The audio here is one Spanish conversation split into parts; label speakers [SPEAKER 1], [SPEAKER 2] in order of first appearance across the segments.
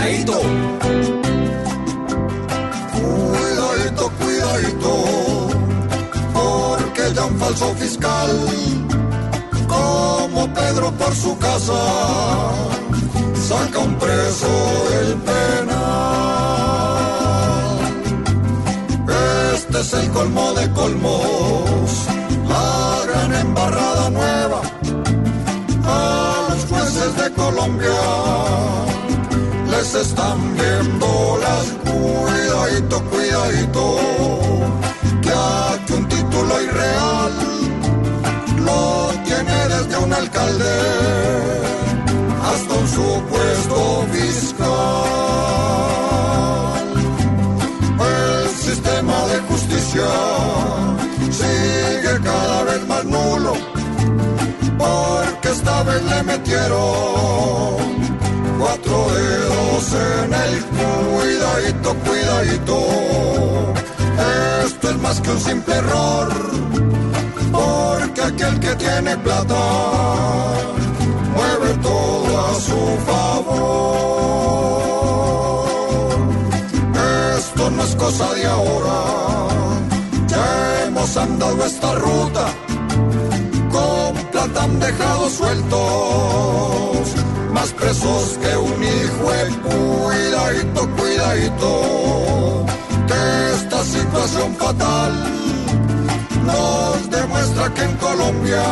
[SPEAKER 1] cuidadito.
[SPEAKER 2] Cuidadito, cuidadito, porque ya un falso fiscal, como Pedro por su casa, saca un preso del penal. Este es el colmo de colmos, la gran embarrada nueva, a los jueces de Colombia les están viendo las cuidadito, cuidadito, que aquí un título irreal lo tiene desde un alcalde hasta un supuesto fiscal. El sistema de justicia sigue cada vez más nulo, porque esta vez le metieron cuatro dedos en el cuidadito, cuidadito. Esto es más que un simple error, porque aquel que tiene plata mueve todo a su favor. Esto no es cosa de ahora, ya hemos andado esta ruta, con plata han dejado sueltos más presos que un cuidadito, cuidadito, que esta situación fatal nos demuestra que en Colombia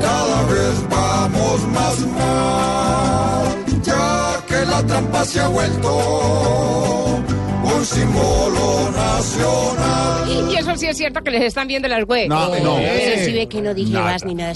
[SPEAKER 2] cada vez vamos más mal, ya que la trampa se ha vuelto un símbolo nacional.
[SPEAKER 3] Y eso sí es cierto que les están viendo las web.
[SPEAKER 4] No, no.
[SPEAKER 3] Pero sí ve que no dije
[SPEAKER 4] Nada.
[SPEAKER 3] más ni nada.